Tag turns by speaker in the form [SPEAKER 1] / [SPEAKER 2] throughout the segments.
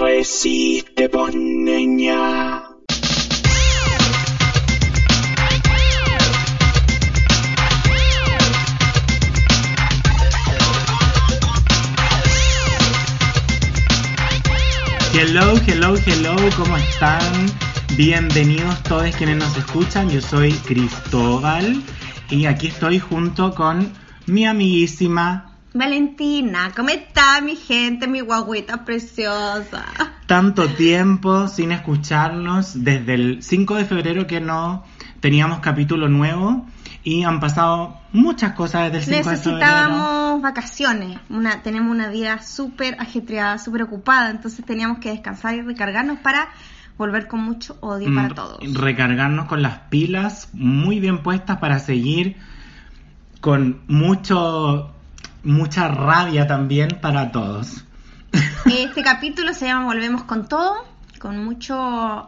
[SPEAKER 1] resiste ponneña.
[SPEAKER 2] Hello, hello, hello, ¿cómo están? Bienvenidos todos quienes nos escuchan. Yo soy Cristóbal y aquí estoy junto con mi amiguísima
[SPEAKER 3] Valentina, ¿cómo está mi gente, mi guaguita preciosa?
[SPEAKER 2] tanto tiempo sin escucharnos desde el 5 de febrero que no teníamos capítulo nuevo y han pasado muchas cosas desde el 5 de febrero.
[SPEAKER 3] Necesitábamos vacaciones, una, tenemos una vida súper ajetreada, súper ocupada, entonces teníamos que descansar y recargarnos para volver con mucho odio para
[SPEAKER 2] Mm,
[SPEAKER 3] todos.
[SPEAKER 2] Recargarnos con las pilas muy bien puestas para seguir con mucho mucha rabia también para todos.
[SPEAKER 3] Este capítulo se llama Volvemos con todo, con mucho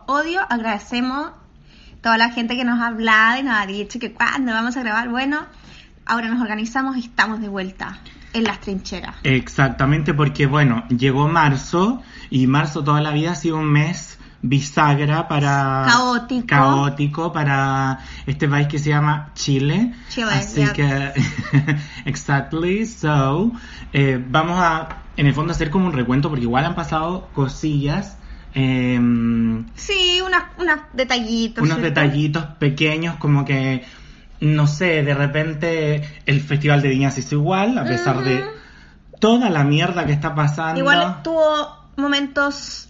[SPEAKER 3] odio. Agradecemos toda la gente que nos ha hablado y nos ha dicho que cuando vamos a grabar, bueno, ahora nos organizamos y estamos de vuelta en las trincheras.
[SPEAKER 2] Exactamente, porque bueno, llegó marzo y marzo toda la vida ha sido un mes bisagra para
[SPEAKER 3] Caótico.
[SPEAKER 2] caótico para este país que se llama Chile.
[SPEAKER 3] Chile,
[SPEAKER 2] Así
[SPEAKER 3] yeah.
[SPEAKER 2] que exactly so eh, vamos a en el fondo hacer como un recuento porque igual han pasado cosillas em,
[SPEAKER 3] Sí, unas, unos detallitos.
[SPEAKER 2] unos
[SPEAKER 3] ¿cierto?
[SPEAKER 2] detallitos pequeños como que no sé, de repente el Festival de Viña se hizo igual a pesar de toda la mierda que está pasando.
[SPEAKER 3] Igual tuvo momentos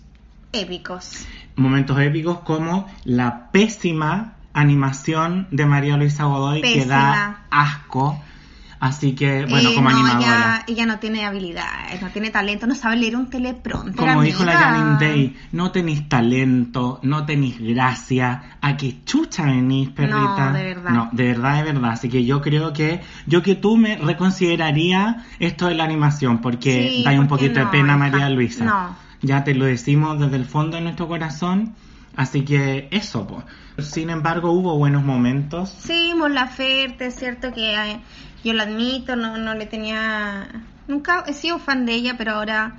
[SPEAKER 3] épicos.
[SPEAKER 2] momentos épicos como la pésima animación de María Luisa Godoy que da asco. Así que, bueno,
[SPEAKER 3] Eh,
[SPEAKER 2] como
[SPEAKER 3] no,
[SPEAKER 2] animadora.
[SPEAKER 3] Ella, ella no tiene habilidades, no tiene talento, no sabe leer un teleprompter.
[SPEAKER 2] Como dijo la. Janine Day, no tenéis talento, no tenéis gracia, a qué chucha venís, perrita.
[SPEAKER 3] No, de verdad.
[SPEAKER 2] No, de verdad, de verdad. Así que yo creo que, yo que tú me reconsideraría esto de la animación, porque
[SPEAKER 3] Sí,
[SPEAKER 2] da un
[SPEAKER 3] ¿por qué
[SPEAKER 2] poquito de pena
[SPEAKER 3] hija?
[SPEAKER 2] María Luisa.
[SPEAKER 3] No.
[SPEAKER 2] Ya te lo decimos desde el fondo de nuestro corazón. Así que eso, pues. Sin embargo, hubo buenos momentos.
[SPEAKER 3] Sí, Mon Laferte, es cierto que eh, yo lo admito, no, no le tenía... Nunca he sido fan de ella, pero ahora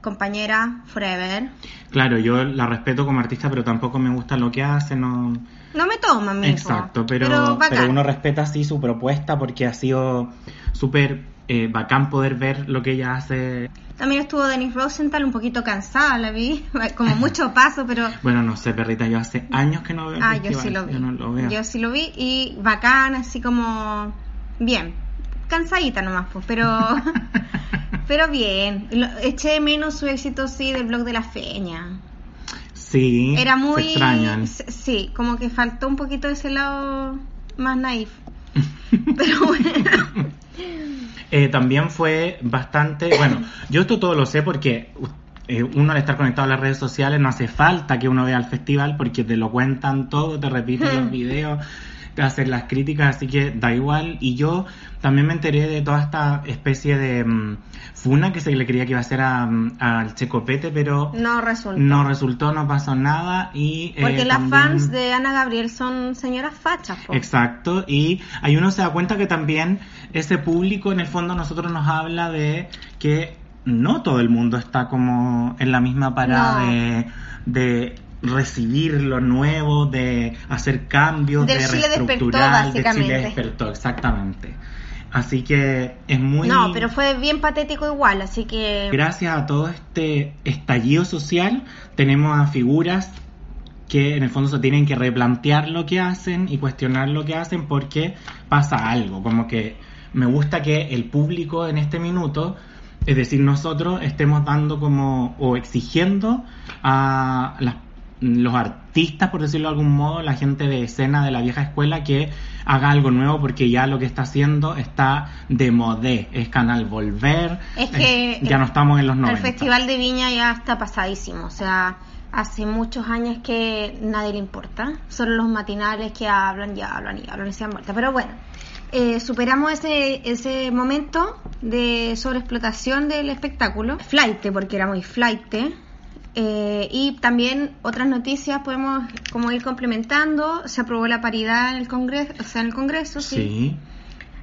[SPEAKER 3] compañera forever.
[SPEAKER 2] Claro, yo la respeto como artista, pero tampoco me gusta lo que hace, no...
[SPEAKER 3] No me toma, mijo.
[SPEAKER 2] Exacto, pero,
[SPEAKER 3] pero,
[SPEAKER 2] pero, uno respeta así su propuesta porque ha sido súper eh, bacán poder ver lo que ella hace.
[SPEAKER 3] También estuvo Denise Rosenthal, un poquito cansada, la vi, como mucho paso, pero...
[SPEAKER 2] Bueno, no sé, perrita, yo hace años que no veo
[SPEAKER 3] Ah, yo sí lo vi.
[SPEAKER 2] Yo no lo veo.
[SPEAKER 3] Yo sí lo vi y bacán, así como bien. Cansadita nomás, pues, pero pero bien. Lo- eché menos su éxito sí del blog de la feña.
[SPEAKER 2] Sí,
[SPEAKER 3] Era muy
[SPEAKER 2] se extrañan.
[SPEAKER 3] sí, como que faltó un poquito de ese lado más naif. Pero bueno.
[SPEAKER 2] Eh, también fue bastante, bueno, yo esto todo lo sé porque eh, uno al estar conectado a las redes sociales no hace falta que uno vea el festival porque te lo cuentan todo, te repiten los videos, te hacen las críticas, así que da igual. Y yo también me enteré de toda esta especie de mm, funa que se le creía que iba a hacer a, mm, al Checopete, pero
[SPEAKER 3] No resultó.
[SPEAKER 2] no resultó, no pasó nada y... eh,
[SPEAKER 3] Porque las
[SPEAKER 2] también-
[SPEAKER 3] fans de Ana Gabriel son señoras fachas, po.
[SPEAKER 2] Exacto, y ahí uno se da cuenta que también ese público en el fondo a nosotros nos habla de que no todo el mundo está como en la misma parada
[SPEAKER 3] No.
[SPEAKER 2] de, de recibir lo nuevo, de hacer cambios,
[SPEAKER 3] Del
[SPEAKER 2] de
[SPEAKER 3] Chile despertó,
[SPEAKER 2] reestructurar, de Chile despertó, exactamente. Así que es muy...
[SPEAKER 3] No, pero fue bien patético igual, así que...
[SPEAKER 2] Gracias a todo este estallido social, tenemos a figuras que en el fondo se tienen que replantear lo que hacen y cuestionar lo que hacen porque pasa algo, como que me gusta que el público en este minuto, es decir, nosotros estemos dando como o exigiendo a las- los artistas, por decirlo de algún modo, la gente de escena de la vieja escuela que haga algo nuevo porque ya lo que está haciendo está de modé, es canal volver,
[SPEAKER 3] Es que
[SPEAKER 2] ya no estamos en los 90.
[SPEAKER 3] El Festival de Viña ya está pasadísimo, o sea, hace muchos años que nadie le importa, solo los matinales que hablan y hablan y hablan y se han muerto. Pero bueno, eh, superamos ese, ese momento de sobreexplotación del espectáculo, flight, porque era muy flight, eh, y también otras noticias podemos como ir complementando, se aprobó la paridad en el Congreso, o sea, en el Congreso, sí.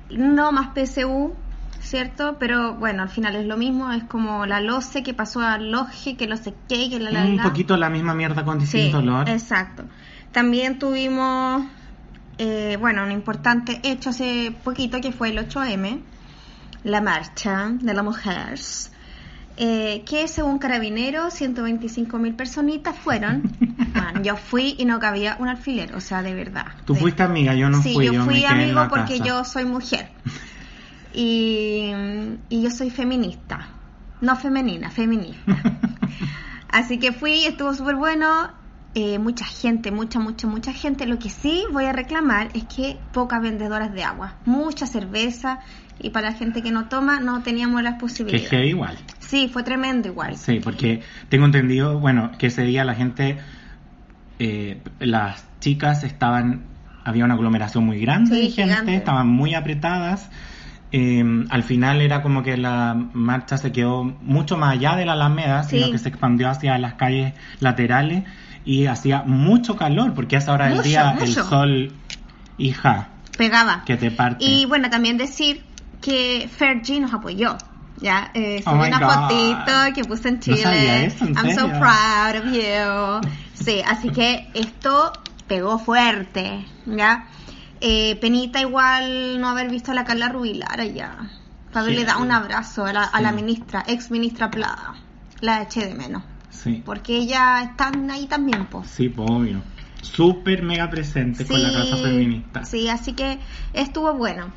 [SPEAKER 2] Sí,
[SPEAKER 3] No más PSU, ¿cierto? Pero bueno, al final es lo mismo, es como la loce que pasó al loje, que lo sé qué, que la la
[SPEAKER 2] Un
[SPEAKER 3] la.
[SPEAKER 2] poquito la misma mierda con
[SPEAKER 3] Sí,
[SPEAKER 2] distinto olor.
[SPEAKER 3] exacto. También tuvimos, eh, bueno, un importante hecho hace poquito que fue el 8M, la marcha de las mujeres, eh, que según Carabineros, 125 mil personitas fueron. Yo fui y no cabía un alfiler, o sea, de verdad.
[SPEAKER 2] Tú
[SPEAKER 3] de-
[SPEAKER 2] fuiste amiga, yo no
[SPEAKER 3] sí,
[SPEAKER 2] fui.
[SPEAKER 3] yo
[SPEAKER 2] me
[SPEAKER 3] fui amigo porque
[SPEAKER 2] casa.
[SPEAKER 3] yo soy mujer. Y, y yo soy feminista. No femenina, feminista. Así que fui estuvo súper bueno. Eh, mucha gente, mucha, mucha, mucha gente. Lo que sí voy a reclamar es que pocas vendedoras de agua. Mucha cerveza. Y para la gente que no toma, no teníamos las
[SPEAKER 2] que
[SPEAKER 3] posibilidades.
[SPEAKER 2] heavy igual.
[SPEAKER 3] Sí, fue tremendo igual.
[SPEAKER 2] Sí, porque tengo entendido, bueno, que ese día la gente, eh, las chicas estaban, había una aglomeración muy grande
[SPEAKER 3] Sí,
[SPEAKER 2] de gente,
[SPEAKER 3] gigante.
[SPEAKER 2] estaban muy apretadas. Eh, al final era como que la marcha se quedó mucho más allá de la Alameda,
[SPEAKER 3] Sí.
[SPEAKER 2] sino que se expandió hacia las calles laterales y hacía mucho calor, porque a esa hora del
[SPEAKER 3] Mucho,
[SPEAKER 2] día el
[SPEAKER 3] mucho.
[SPEAKER 2] sol, hija,
[SPEAKER 3] Pegaba.
[SPEAKER 2] que te parte.
[SPEAKER 3] Y bueno, también decir que Fergie nos apoyó. Ya, eh,
[SPEAKER 2] Oh
[SPEAKER 3] subí
[SPEAKER 2] my
[SPEAKER 3] una
[SPEAKER 2] God.
[SPEAKER 3] fotito que puse en
[SPEAKER 2] No
[SPEAKER 3] Chile.
[SPEAKER 2] sabía eso, ¿en
[SPEAKER 3] I'm so proud of you. Sí, así que esto pegó fuerte, ¿ya? Eh, penita igual no haber visto a la Carla Rubilar allá. Para
[SPEAKER 2] Sí.
[SPEAKER 3] dado un abrazo a la, a la ministra, ex ministra Plada. La eché de menos.
[SPEAKER 2] sí,
[SPEAKER 3] Porque ella está ahí también, pues.
[SPEAKER 2] sí, pues, obvio. Súper mega presente con la casa feminista.
[SPEAKER 3] Sí, así que estuvo bueno.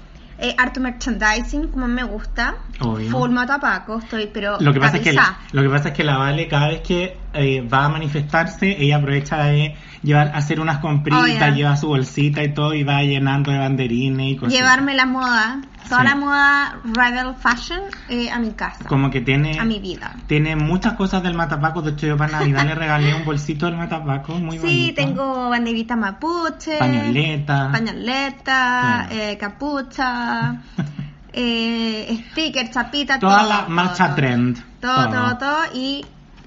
[SPEAKER 3] Eh, harto merchandising, como me gusta.
[SPEAKER 2] Obvio.
[SPEAKER 3] Full matapaco, estoy pero
[SPEAKER 2] Lo que, pasa es que, lo que pasa es que la Vale cada vez que eh, va a manifestarse, ella aprovecha de llevar, hacer unas compritas,
[SPEAKER 3] Oh, yeah.
[SPEAKER 2] lleva su bolsita y todo y va llenando de banderines y cosas.
[SPEAKER 3] Llevarme la moda, toda
[SPEAKER 2] Sí.
[SPEAKER 3] la moda rebel fashion eh, a mi casa,
[SPEAKER 2] Como que tiene,
[SPEAKER 3] a mi vida.
[SPEAKER 2] tiene muchas cosas del matapaco. De hecho, yo para Navidad le regalé un bolsito del matapaco muy bonito.
[SPEAKER 3] Sí, tengo banderita mapuche,
[SPEAKER 2] Pañoleta.
[SPEAKER 3] pañoleta,
[SPEAKER 2] Sí.
[SPEAKER 3] eh, capucha, eh, sticker, chapita,
[SPEAKER 2] Toda
[SPEAKER 3] todo,
[SPEAKER 2] la
[SPEAKER 3] todo,
[SPEAKER 2] marcha
[SPEAKER 3] todo.
[SPEAKER 2] trend.
[SPEAKER 3] Todo, todo, todo, y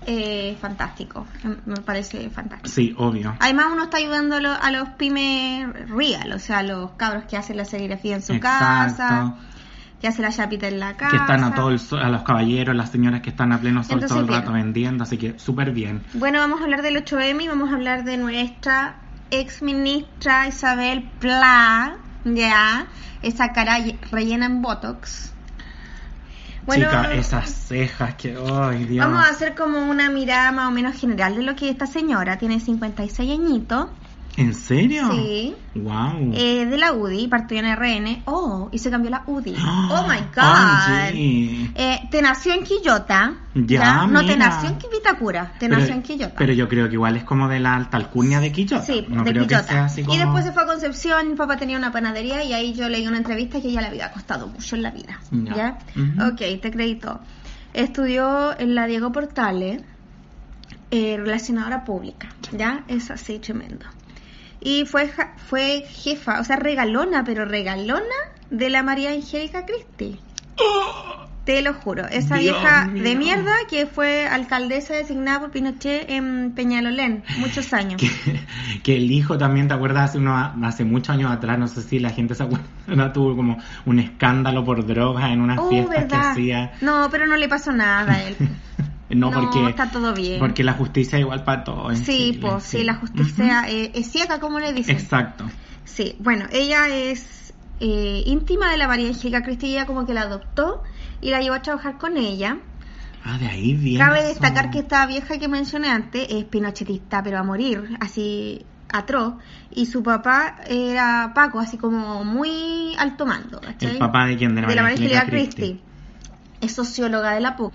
[SPEAKER 3] eh, fantástico, me parece fantástico.
[SPEAKER 2] Sí, obvio.
[SPEAKER 3] Además uno está ayudando a los, a los pymes real, o sea, a los cabros que hacen la serigrafía en su casa, que hacen la chapita en la casa.
[SPEAKER 2] Que están a todo el sol, a los caballeros, las señoras que están a pleno sol
[SPEAKER 3] Entonces,
[SPEAKER 2] todo el
[SPEAKER 3] bien.
[SPEAKER 2] rato vendiendo, así que súper bien.
[SPEAKER 3] Bueno, vamos a hablar del 8M y vamos a hablar de nuestra ex ministra Isabel Pla, ya, esa cara lle- rellena en Botox. Bueno,
[SPEAKER 2] Chica, esas cejas que, ay Dios.
[SPEAKER 3] vamos a hacer como una mirada más o menos general de lo que esta señora tiene 56 añitos.
[SPEAKER 2] ¿En serio?
[SPEAKER 3] Sí.
[SPEAKER 2] Wow.
[SPEAKER 3] Eh, de la UDI, partió en RN. Oh, y se cambió la UDI. Oh my god. Eh, te nació en Quillota.
[SPEAKER 2] Ya,
[SPEAKER 3] No te nació en Vitacura, te
[SPEAKER 2] Pero-
[SPEAKER 3] nació en Quillota.
[SPEAKER 2] Pero yo creo que igual es como de la alta alcurnia de Quillota.
[SPEAKER 3] Sí,
[SPEAKER 2] no
[SPEAKER 3] de
[SPEAKER 2] creo
[SPEAKER 3] Quillota.
[SPEAKER 2] que sea así como...
[SPEAKER 3] Y después se fue a Concepción, mi papá tenía una panadería y ahí yo leí una entrevista que ella le había costado mucho en la vida.
[SPEAKER 2] Ya.
[SPEAKER 3] ¿Ya?
[SPEAKER 2] Ujú.
[SPEAKER 3] Ok, te acredito. Estudió en la Diego Portales, eh, relacionadora pública. ¿Ya? Es así tremendo. Y fue, fue jefa, o sea, regalona, pero regalona de la María Angélica Cristi. Te lo juro, esa
[SPEAKER 2] Dios
[SPEAKER 3] vieja
[SPEAKER 2] mío.
[SPEAKER 3] de mierda que fue alcaldesa designada por Pinochet en Peñalolén, muchos años.
[SPEAKER 2] que, que el hijo también, ¿te acuerdas? Hace, unos, hace muchos años atrás, no sé si la gente se acuerda, tuvo como un escándalo por drogas en unas
[SPEAKER 3] Oh,
[SPEAKER 2] fiestas
[SPEAKER 3] ¿verdad?
[SPEAKER 2] que hacía.
[SPEAKER 3] No, pero no le pasó nada a él.
[SPEAKER 2] No,
[SPEAKER 3] No,
[SPEAKER 2] porque,
[SPEAKER 3] está todo bien.
[SPEAKER 2] porque la justicia es igual para todos.
[SPEAKER 3] Sí,
[SPEAKER 2] Chile,
[SPEAKER 3] pues sí, la justicia eh, es ciega, como le dicen.
[SPEAKER 2] Exacto.
[SPEAKER 3] Sí, bueno, ella es eh, íntima de la María Angélica Cristi, ella como que la adoptó y la llevó a trabajar con ella.
[SPEAKER 2] Ah, de ahí viene.
[SPEAKER 3] Cabe
[SPEAKER 2] eso.
[SPEAKER 3] destacar que esta vieja que mencioné antes es pinochetista, pero a morir, así atroz. Y su papá era Paco, así como muy alto mando. ¿cachai?
[SPEAKER 2] ¿El papá de quién? De la María
[SPEAKER 3] Angélica.
[SPEAKER 2] Christie.
[SPEAKER 3] Es socióloga de la PUC.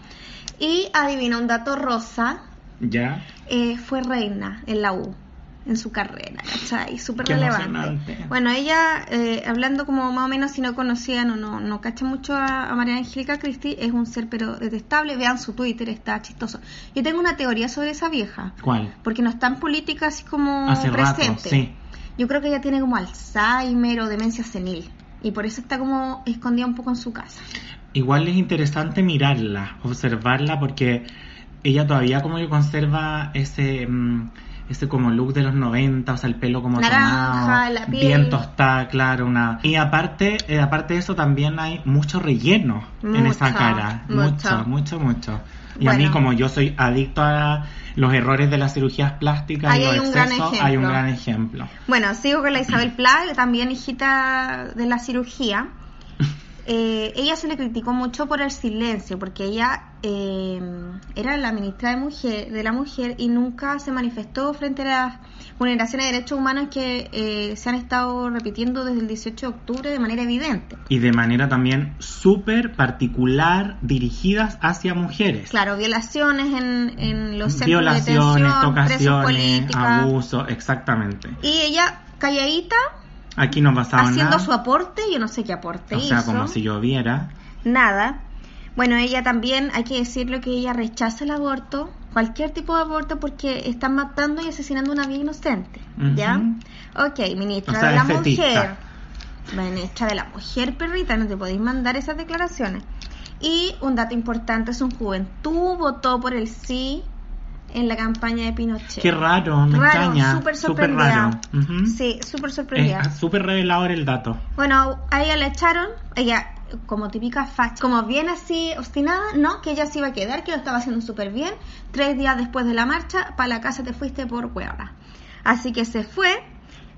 [SPEAKER 3] Y adivina un dato rosa,
[SPEAKER 2] ¿Ya?
[SPEAKER 3] eh, fue reina en la U en su carrera, ¿cachai? Súper relevante. Bueno, ella, eh, hablando como más o menos si no conocían o no, no cacha mucho a, a María Angélica Cristi, es un ser pero detestable. Vean su Twitter, está chistoso. Yo tengo una teoría sobre esa vieja,
[SPEAKER 2] ¿Cuál?
[SPEAKER 3] porque no está en política así como
[SPEAKER 2] Hace rato,
[SPEAKER 3] presente.
[SPEAKER 2] sí.
[SPEAKER 3] Yo creo que ella tiene como Alzheimer o demencia senil. Y por eso está como escondida un poco en su casa.
[SPEAKER 2] Igual es interesante mirarla, observarla, porque ella todavía como que conserva ese, mm, ese como look de los 90, o sea, el pelo como
[SPEAKER 3] Naranja,
[SPEAKER 2] tomado,
[SPEAKER 3] la piel.
[SPEAKER 2] bien tostada, claro, una... Y aparte, eh, aparte de eso también hay mucho relleno en esa cara,
[SPEAKER 3] mucho.
[SPEAKER 2] mucho, mucho, mucho. Y a mí como yo soy adicto a los errores de las cirugías plásticas
[SPEAKER 3] Ahí
[SPEAKER 2] y los
[SPEAKER 3] hay un gran
[SPEAKER 2] excesos, hay un gran ejemplo.
[SPEAKER 3] Bueno, sigo con la Isabel Pla, también hijita de la cirugía. Eh, ella se le criticó mucho por el silencio, porque ella eh, era la ministra de, mujer, de la mujer y nunca se manifestó frente a las vulneraciones de derechos humanos que eh, se han estado repitiendo desde el 18 de octubre de manera evidente.
[SPEAKER 2] Y de manera también súper particular dirigidas hacia mujeres.
[SPEAKER 3] Claro, violaciones en, en los centros de
[SPEAKER 2] Violaciones,
[SPEAKER 3] detención, presos
[SPEAKER 2] tocaciones,
[SPEAKER 3] políticas.
[SPEAKER 2] abuso, exactamente.
[SPEAKER 3] Y ella, calladita,
[SPEAKER 2] Aquí no pasaba
[SPEAKER 3] haciendo
[SPEAKER 2] nada.
[SPEAKER 3] su aporte, yo no sé qué aporte
[SPEAKER 2] o sea,
[SPEAKER 3] hizo.
[SPEAKER 2] como si lloviera.
[SPEAKER 3] nada. Bueno, ella también, hay que decirlo que ella rechaza el aborto, cualquier tipo de aborto, porque están matando y asesinando a una vida inocente. ¿Ya? Ok, ministra
[SPEAKER 2] O sea,
[SPEAKER 3] de la
[SPEAKER 2] es fetista.
[SPEAKER 3] mujer. Ministra de la mujer, perrita, no te podéis mandar esas declaraciones. Y un dato importante, su juventud votó por el sí en la campaña de Pinochet.
[SPEAKER 2] Qué raro, me
[SPEAKER 3] Raro,
[SPEAKER 2] extraña.
[SPEAKER 3] súper
[SPEAKER 2] Súper
[SPEAKER 3] sorprendida.
[SPEAKER 2] raro. Ujú.
[SPEAKER 3] Sí, súper sorprendida.
[SPEAKER 2] Súper revelador el dato.
[SPEAKER 3] Bueno, a ella la echaron, ella como típica facha, como bien así obstinada, no, que ella se iba a quedar, que lo estaba haciendo súper bien. Tres días después de la marcha, para la casa te fuiste por hueona. Así que se fue,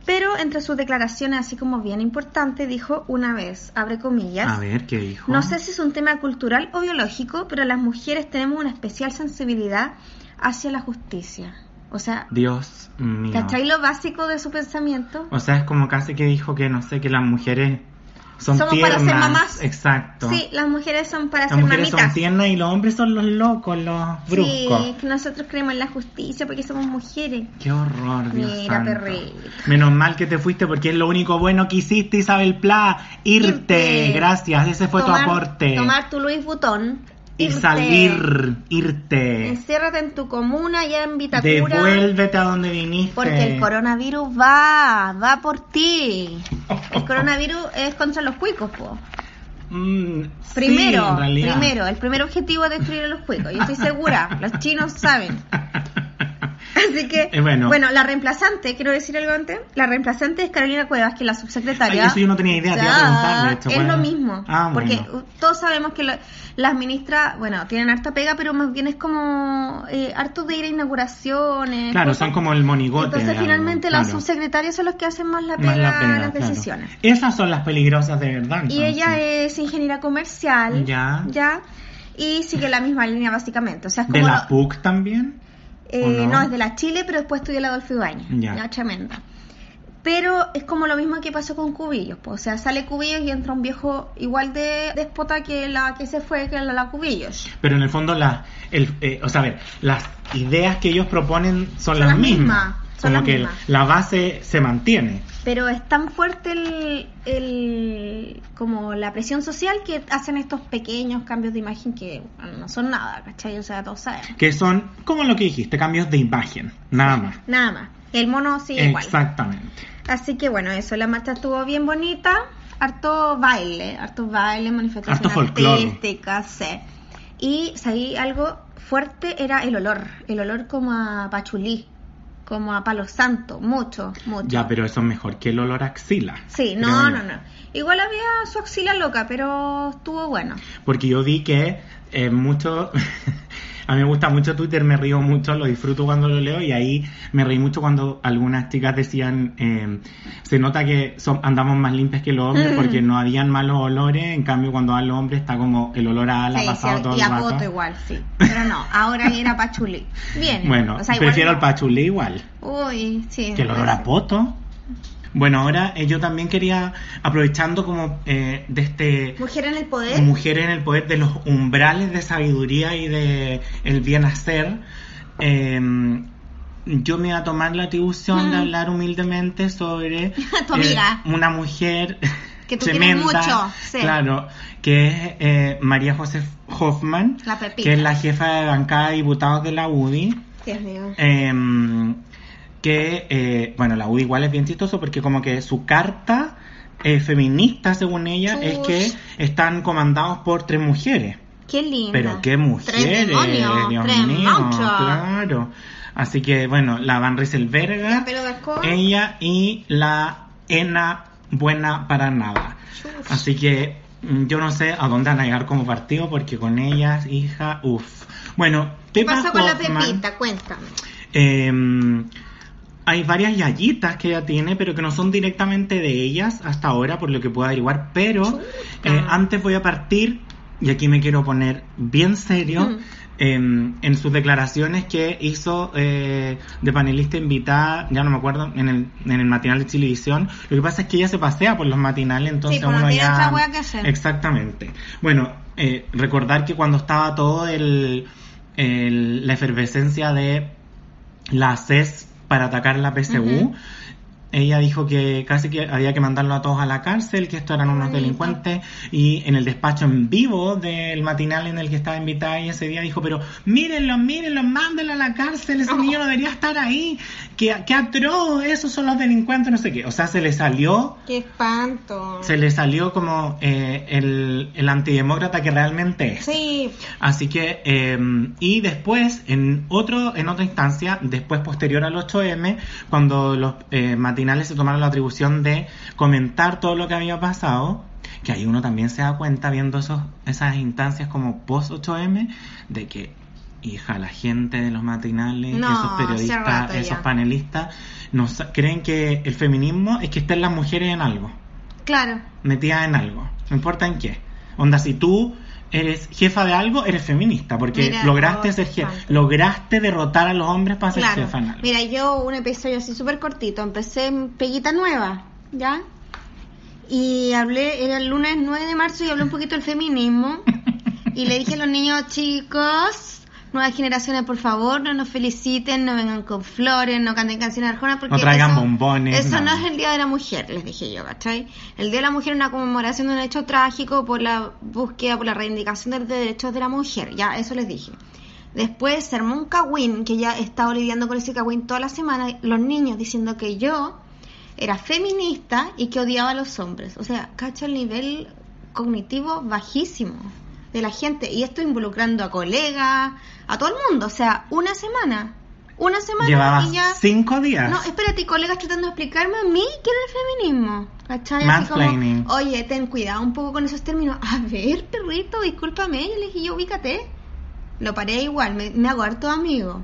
[SPEAKER 3] pero entre sus declaraciones, así como bien importante, dijo una vez, abre comillas,
[SPEAKER 2] A ver, ¿qué dijo?
[SPEAKER 3] no sé si es un tema cultural o biológico, pero las mujeres tenemos una especial sensibilidad hacia la justicia. O sea,
[SPEAKER 2] Dios mío.
[SPEAKER 3] ¿cachai lo básico de su pensamiento?
[SPEAKER 2] O sea, es como casi que dijo que, no sé, que las mujeres son
[SPEAKER 3] Somos para
[SPEAKER 2] tiernas.
[SPEAKER 3] ser mamás.
[SPEAKER 2] Exacto.
[SPEAKER 3] Sí, las mujeres son para
[SPEAKER 2] Las
[SPEAKER 3] ser
[SPEAKER 2] mujeres
[SPEAKER 3] mamitas.
[SPEAKER 2] son tiernas y los hombres son los locos, los bruscos.
[SPEAKER 3] Sí, que nosotros creemos en la justicia porque somos mujeres.
[SPEAKER 2] Qué horror, Dios
[SPEAKER 3] Mira,
[SPEAKER 2] santo.
[SPEAKER 3] perrito.
[SPEAKER 2] Menos mal que te fuiste porque es lo único bueno que hiciste, Isabel Pla. Irte.
[SPEAKER 3] Irte.
[SPEAKER 2] Gracias, ese fue
[SPEAKER 3] Tomar-
[SPEAKER 2] tu aporte.
[SPEAKER 3] Tomar tu Louis Vuitton.
[SPEAKER 2] Y
[SPEAKER 3] irte.
[SPEAKER 2] salir, irte.
[SPEAKER 3] Enciérrate en tu comuna allá en Vitacura.
[SPEAKER 2] Devuélvete a donde viniste.
[SPEAKER 3] Porque el coronavirus va, va por ti. El coronavirus es contra los cuicos, po.
[SPEAKER 2] Mm,
[SPEAKER 3] Primero, primero, el primer objetivo es destruir a los cuicos. Yo estoy segura, los chinos saben. Así que,
[SPEAKER 2] Eh, bueno.
[SPEAKER 3] la reemplazante, quiero decir algo antes, la reemplazante es Carolina Cuevas, que es la subsecretaria.
[SPEAKER 2] Ay, eso yo no tenía idea, te iba a
[SPEAKER 3] Ya,
[SPEAKER 2] preguntar, de hecho,
[SPEAKER 3] Es
[SPEAKER 2] ¿cuál
[SPEAKER 3] lo mismo,
[SPEAKER 2] Ah,
[SPEAKER 3] porque
[SPEAKER 2] bueno.
[SPEAKER 3] todos sabemos que la- las ministras, bueno, tienen harta pega, pero más bien es como eh, harto de ir a inauguraciones.
[SPEAKER 2] Claro,
[SPEAKER 3] cosas.
[SPEAKER 2] son como el monigote.
[SPEAKER 3] Entonces, finalmente, los
[SPEAKER 2] claro.
[SPEAKER 3] subsecretarios son los que hacen más la pega
[SPEAKER 2] Más la pega,
[SPEAKER 3] las
[SPEAKER 2] claro.
[SPEAKER 3] decisiones.
[SPEAKER 2] Esas son las peligrosas de verdad.
[SPEAKER 3] Y ella es ingeniera comercial.
[SPEAKER 2] Ya.
[SPEAKER 3] Ya. Y sigue la misma línea, básicamente. O sea, es
[SPEAKER 2] ¿De
[SPEAKER 3] como
[SPEAKER 2] la
[SPEAKER 3] lo-
[SPEAKER 2] PUC también?
[SPEAKER 3] Eh,
[SPEAKER 2] ¿o
[SPEAKER 3] no?
[SPEAKER 2] no?
[SPEAKER 3] es de la Chile, pero después estudió la Adolfo Ibáñez.
[SPEAKER 2] Ya.
[SPEAKER 3] tremenda. Pero es como lo mismo que pasó con Cubillos. pues, O sea, sale Cubillos y entra un viejo igual de déspota que la que se fue, que la, la Cubillos.
[SPEAKER 2] Pero en el fondo, la, el, eh, o sea, a ver, las ideas que ellos proponen son,
[SPEAKER 3] Son
[SPEAKER 2] las
[SPEAKER 3] las
[SPEAKER 2] mismas.
[SPEAKER 3] mismas, son
[SPEAKER 2] Como que
[SPEAKER 3] mismas.
[SPEAKER 2] la base se mantiene.
[SPEAKER 3] Pero es tan fuerte el, el como la presión social que hacen estos pequeños cambios de imagen que bueno, no son nada, ¿cachai? O sea, todos sabemos.
[SPEAKER 2] Que son, como lo que dijiste, cambios de imagen. Nada más.
[SPEAKER 3] Nada más. El mono sigue igual.
[SPEAKER 2] Exactamente.
[SPEAKER 3] Así que bueno, eso, la marcha estuvo bien bonita, harto baile, harto baile, manifestaciones
[SPEAKER 2] Harto folclore.
[SPEAKER 3] artísticas, sí. Y sabí algo fuerte era el olor, el olor como a pachulí, como a palo santo, mucho, mucho.
[SPEAKER 2] Ya, pero eso es mejor que el olor a axila.
[SPEAKER 3] Sí, no, no, no. Igual había su axila loca, pero estuvo bueno.
[SPEAKER 2] Porque yo vi que eh, mucho. a mí me gusta mucho Twitter, me río mucho, lo disfruto cuando lo leo y ahí me reí mucho cuando algunas chicas decían, eh, se nota que son, andamos más limpias que los hombres
[SPEAKER 3] Mm.
[SPEAKER 2] porque no habían malos olores, en cambio cuando van los hombres está como el olor a ala
[SPEAKER 3] Sí,
[SPEAKER 2] pasado
[SPEAKER 3] sí,
[SPEAKER 2] todo
[SPEAKER 3] y
[SPEAKER 2] el
[SPEAKER 3] a
[SPEAKER 2] rato.
[SPEAKER 3] poto igual, sí. Pero no, ahora era pachulí. Bien.
[SPEAKER 2] Bueno,
[SPEAKER 3] o sea, igual
[SPEAKER 2] prefiero el pachulí igual.
[SPEAKER 3] Uy, sí.
[SPEAKER 2] que el olor a poto. Bueno, ahora eh, yo también quería, aprovechando como eh, de este
[SPEAKER 3] Mujer en el poder.
[SPEAKER 2] mujeres en el poder de los umbrales de sabiduría y de el bien hacer, eh, yo me iba a tomar la atribución de
[SPEAKER 3] Mm.
[SPEAKER 2] hablar humildemente sobre
[SPEAKER 3] Tu amiga.
[SPEAKER 2] eh, una mujer
[SPEAKER 3] Que tú
[SPEAKER 2] tremenda,
[SPEAKER 3] mucho, sí.
[SPEAKER 2] claro, que es eh, María José Hoffman, que es la jefa de bancada de diputados de la UDI.
[SPEAKER 3] Dios mío.
[SPEAKER 2] Eh, que, eh, bueno, la UDI igual es bien chistoso porque como que su carta eh, feminista, según ella, es que están comandados por tres mujeres.
[SPEAKER 3] Qué linda.
[SPEAKER 2] Pero qué mujeres,
[SPEAKER 3] Tres demonios,
[SPEAKER 2] Dios
[SPEAKER 3] tres
[SPEAKER 2] mío,
[SPEAKER 3] monstruos.
[SPEAKER 2] claro. Así que bueno, la Van Rieselberga, ella y la Ena Buena para nada.
[SPEAKER 3] Chus.
[SPEAKER 2] Así que mm, yo no sé a dónde van a llegar como partido porque con ellas, hija, uff. Bueno,
[SPEAKER 3] ¿Qué pasó con la
[SPEAKER 2] Hoffman,
[SPEAKER 3] Pepita? Cuéntame.
[SPEAKER 2] eh, hay varias yayitas que ella tiene, pero que no son directamente de ellas hasta ahora, por lo que puedo averiguar. Pero eh, antes voy a partir, y aquí me quiero poner bien serio,
[SPEAKER 3] Mm.
[SPEAKER 2] en sus declaraciones que hizo eh, de panelista invitada, ya no me acuerdo, en el, en el matinal de Chilevisión. Lo que pasa es que ella se pasea por los matinales, entonces
[SPEAKER 3] pues no
[SPEAKER 2] uno ya...
[SPEAKER 3] que.
[SPEAKER 2] Exactamente. Bueno, eh, recordar que cuando estaba todo el, el- la efervescencia de la CES para atacar la PSU,
[SPEAKER 3] Ujú.
[SPEAKER 2] Ella dijo que casi que había que mandarlo a todos a la cárcel, que estos eran unos delincuentes, y en el despacho en vivo del matinal en el que estaba invitada ella ese día dijo, pero mírenlo, mírenlo, mándenlo a la cárcel, ese
[SPEAKER 3] Oh.
[SPEAKER 2] niño no debería estar ahí, que, que atroz, esos son los delincuentes, no sé qué. O sea, se le salió
[SPEAKER 3] Qué espanto.
[SPEAKER 2] se le salió como eh, el, el antidemócrata que realmente es.
[SPEAKER 3] Sí,
[SPEAKER 2] Así que, eh, y después, en otro en otra instancia, después posterior al 8M, cuando los eh, matinales se tomaron la atribución de comentar todo lo que había pasado, que ahí uno también se da cuenta viendo esos, esas instancias como post 8M, de que, hija, la gente de los matinales,
[SPEAKER 3] No,
[SPEAKER 2] esos periodistas, esos panelistas, nos, creen que el feminismo es que estén las mujeres en algo
[SPEAKER 3] claro.
[SPEAKER 2] metida en algo, no importa en qué. Onda, si tú eres jefa de algo, eres feminista, porque
[SPEAKER 3] Mira,
[SPEAKER 2] lograste ser jefa, lograste derrotar a los hombres para ser jefa en algo.
[SPEAKER 3] Mira, yo un episodio así súper cortito. Empecé en Peguita Nueva, ¿ya? Y hablé, era el lunes 9 de marzo y hablé un poquito del feminismo. y le dije a los niños, chicos, nuevas generaciones, por favor, no nos feliciten, no vengan con flores, no canten canciones arjonas, porque
[SPEAKER 2] No traigan
[SPEAKER 3] eso,
[SPEAKER 2] bombones,
[SPEAKER 3] Eso
[SPEAKER 2] no.
[SPEAKER 3] no es el Día de la Mujer, les dije yo, ¿cachai? El Día de la Mujer es una conmemoración de un hecho trágico por la búsqueda, por la reivindicación de los derechos de la mujer, ya, eso les dije. Después se armó un cagüín, que ya he estado lidiando con ese cagüín toda la semana, los niños diciendo que yo era feminista y que odiaba a los hombres. O sea, cacha el nivel cognitivo bajísimo de la gente. Y esto involucrando a colegas, a todo el mundo. O sea, una semana. Una semana y ya...
[SPEAKER 2] cinco días.
[SPEAKER 3] No, espérate, y colegas tratando de explicarme a mí qué era el feminismo. ¿Cachai? Así como, oye, ten cuidado un poco con esos términos. A ver, perrito, discúlpame. Y le dije yo, ubícate. Lo paré igual, me, me hago harto amigo.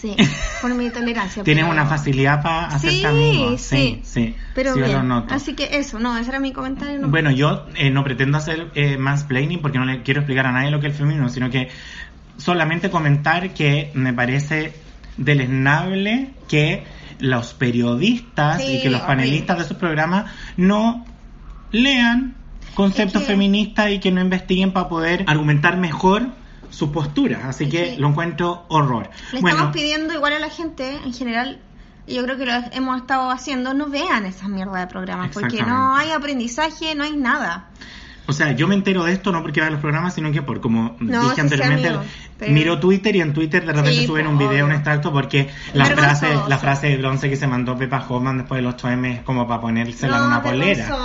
[SPEAKER 3] Sí, por mi tolerancia.
[SPEAKER 2] Tienes
[SPEAKER 3] pero-
[SPEAKER 2] una facilidad para hacerte
[SPEAKER 3] Sí,
[SPEAKER 2] amigo.
[SPEAKER 3] sí.
[SPEAKER 2] Sí, sí.
[SPEAKER 3] Pero
[SPEAKER 2] Sí, lo noto.
[SPEAKER 3] así que eso, no, ese era mi comentario. no-
[SPEAKER 2] Bueno, yo eh, no pretendo hacer eh, mansplaining porque no le quiero explicar a nadie lo que es el feminismo, sino que solamente comentar que me parece deleznable que los periodistas
[SPEAKER 3] Sí,
[SPEAKER 2] y que los panelistas de esos programas no lean conceptos
[SPEAKER 3] Es que-
[SPEAKER 2] feministas y que no investiguen para poder argumentar mejor sus posturas. Así que lo encuentro horror.
[SPEAKER 3] Le
[SPEAKER 2] bueno,
[SPEAKER 3] estamos pidiendo igual a la gente, en general, y yo creo que lo hemos estado haciendo, no vean esas mierdas de programas, porque no hay aprendizaje, no hay nada.
[SPEAKER 2] O sea, yo me entero de esto no porque vea los programas, sino que por, como
[SPEAKER 3] No,
[SPEAKER 2] dije
[SPEAKER 3] sí,
[SPEAKER 2] anteriormente,
[SPEAKER 3] amigo, pero-
[SPEAKER 2] miro Twitter y en Twitter de repente
[SPEAKER 3] Sí,
[SPEAKER 2] suben un video, un
[SPEAKER 3] obvio.
[SPEAKER 2] extracto, porque la
[SPEAKER 3] Vergonzoso.
[SPEAKER 2] frase, la frase de bronce que se mandó Pepa Hoffman después del 8M es como para ponérsela en
[SPEAKER 3] no,
[SPEAKER 2] una polera.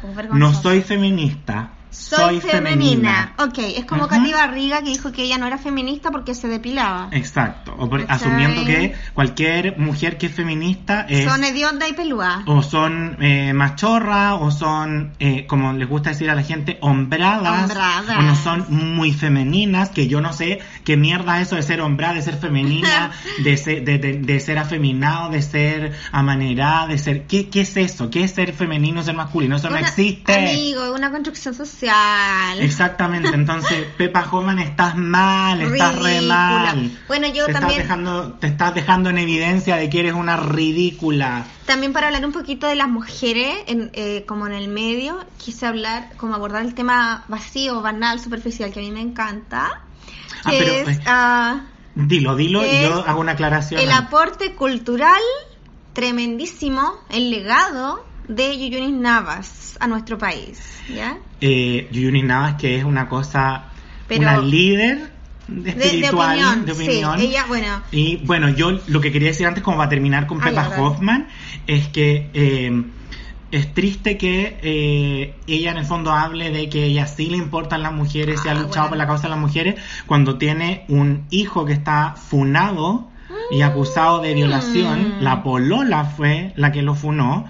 [SPEAKER 3] pues,
[SPEAKER 2] No soy feminista,
[SPEAKER 3] Soy femenina. Ok, es como
[SPEAKER 2] Ajá.
[SPEAKER 3] Katy Barriga que dijo que ella no era feminista porque se depilaba.
[SPEAKER 2] Exacto, o por- asumiendo que cualquier mujer que es feminista es...
[SPEAKER 3] Son hedionda y pelúa.
[SPEAKER 2] o son eh, machorras, o son, eh, como les gusta decir a la gente, hombradas,
[SPEAKER 3] Hombradas.
[SPEAKER 2] o no son muy femeninas, que yo no sé qué mierda es eso de ser hombrada, de ser femenina, de ser, de, de- de ser afeminado, de ser amanerada, de ser... ¿Qué, ¿Qué es eso? ¿Qué es ser femenino, ser masculino? Eso no existe.
[SPEAKER 3] Amigo, una construcción social.
[SPEAKER 2] Exactamente, entonces Pepa Homan estás mal, estás re mal.
[SPEAKER 3] Bueno, yo
[SPEAKER 2] te
[SPEAKER 3] también-
[SPEAKER 2] Estás dejando, te estás dejando en evidencia de que eres una ridícula.
[SPEAKER 3] También para hablar un poquito de las mujeres, en, eh, como en el medio, quise hablar, como abordar el tema vacío, banal, superficial, que a mí me encanta.
[SPEAKER 2] Ah,
[SPEAKER 3] Que
[SPEAKER 2] pero,
[SPEAKER 3] es ah,
[SPEAKER 2] Dilo, dilo y yo hago una aclaración.
[SPEAKER 3] el aporte cultural tremendísimo, el legado de Yuyunis Navas a nuestro país. ¿Ya?
[SPEAKER 2] Eh, Yuyuni Navas, que es una cosa,
[SPEAKER 3] Pero-
[SPEAKER 2] una líder
[SPEAKER 3] De, de
[SPEAKER 2] espiritual,
[SPEAKER 3] opinión,
[SPEAKER 2] de opinión.
[SPEAKER 3] sí. Ella, bueno,
[SPEAKER 2] Y bueno, yo lo que quería decir antes, como para terminar con
[SPEAKER 3] Ay,
[SPEAKER 2] Pepa. Hoffman, es que eh, es triste que eh, ella en el fondo hable de que ella sí le importan las mujeres y ha
[SPEAKER 3] Ah,
[SPEAKER 2] luchado
[SPEAKER 3] bueno.
[SPEAKER 2] por la causa de las mujeres cuando tiene un hijo que está funado y acusado de violación.
[SPEAKER 3] Mm.
[SPEAKER 2] La polola fue la que lo funó.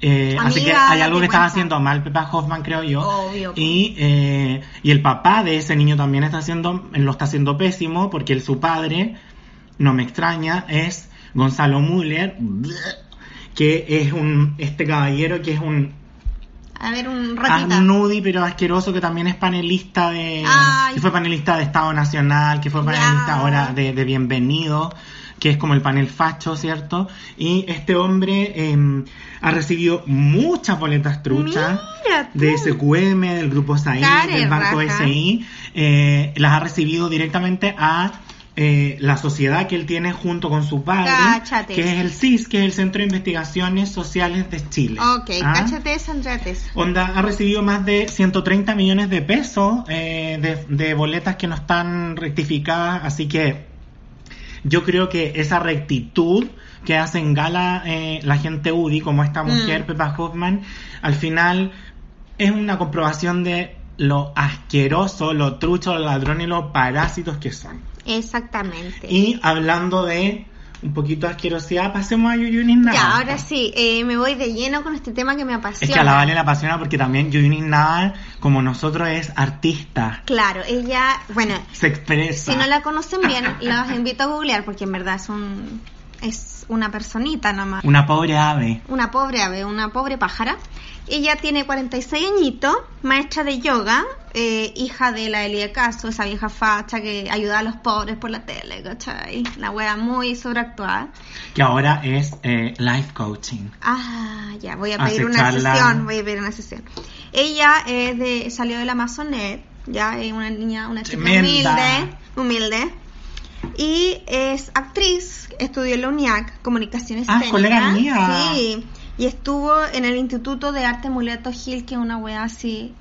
[SPEAKER 2] Eh, así que hay algo que estaba
[SPEAKER 3] cuenta.
[SPEAKER 2] haciendo mal Pepa Hoffman, creo yo.
[SPEAKER 3] Obvio.
[SPEAKER 2] Y, eh, y el papá de ese niño también está haciendo, lo está haciendo pésimo porque su padre, no me extraña, es Gonzalo Müller, que es un, este caballero que es un
[SPEAKER 3] A ver, un ratita.
[SPEAKER 2] Nudi, pero asqueroso, que también es panelista de.
[SPEAKER 3] Ay.
[SPEAKER 2] que fue panelista de Estado Nacional, que fue
[SPEAKER 3] Ya.
[SPEAKER 2] panelista ahora de, de Bienvenido, que es como el panel facho, ¿cierto? Y este hombre eh, ha recibido muchas boletas truchas de SQM, del Grupo SAI,
[SPEAKER 3] Care
[SPEAKER 2] del Banco
[SPEAKER 3] raja.
[SPEAKER 2] SI, eh, las ha recibido directamente a eh, la sociedad que él tiene junto con su padre,
[SPEAKER 3] Cáchate.
[SPEAKER 2] que es el CIS, que es el Centro de Investigaciones Sociales de Chile.
[SPEAKER 3] Ok,
[SPEAKER 2] ¿Ah?
[SPEAKER 3] cáchate esa, Andretes.
[SPEAKER 2] Onda ha recibido más de 130 millones de pesos eh, de, de boletas que no están rectificadas, así que yo creo que esa rectitud que hacen gala eh, la gente UDI, como esta mujer,
[SPEAKER 3] Mm.
[SPEAKER 2] Pepa Hoffman, al final es una comprobación de lo asqueroso, lo trucho, lo ladrón y los parásitos que son.
[SPEAKER 3] Exactamente.
[SPEAKER 2] Y hablando de un poquito de asquerosidad, pasemos a Yuyunis Nava.
[SPEAKER 3] Ya, ahora sí, eh, me voy de lleno con este tema que me apasiona.
[SPEAKER 2] Es que a la Vale le apasiona porque también Yuyunis Nava, como nosotros, es artista.
[SPEAKER 3] Claro, ella, bueno,
[SPEAKER 2] Se expresa.
[SPEAKER 3] si no la conocen bien, los invito a googlear porque en verdad es un es una personita nomás.
[SPEAKER 2] Una pobre ave.
[SPEAKER 3] Una pobre ave, una pobre pájara. Ella tiene 46 añitos, maestra de yoga, eh, hija de la Elia Caso, esa vieja facha que ayuda a los pobres por la tele, ¿cachai? La wea muy sobreactuada.
[SPEAKER 2] Que ahora es eh, life coaching.
[SPEAKER 3] Ah, ya, voy a pedir una sesión, voy a pedir una sesión. Ella es de, salió de la Amazonet, ya es una niña, una chica
[SPEAKER 2] Tremenda.
[SPEAKER 3] humilde, humilde. Y es actriz, estudió en la UNIAC, comunicaciones
[SPEAKER 2] Ah, colega mía.
[SPEAKER 3] Sí, y estuvo en el Instituto de Arte Muleto Gil, que es una wea así.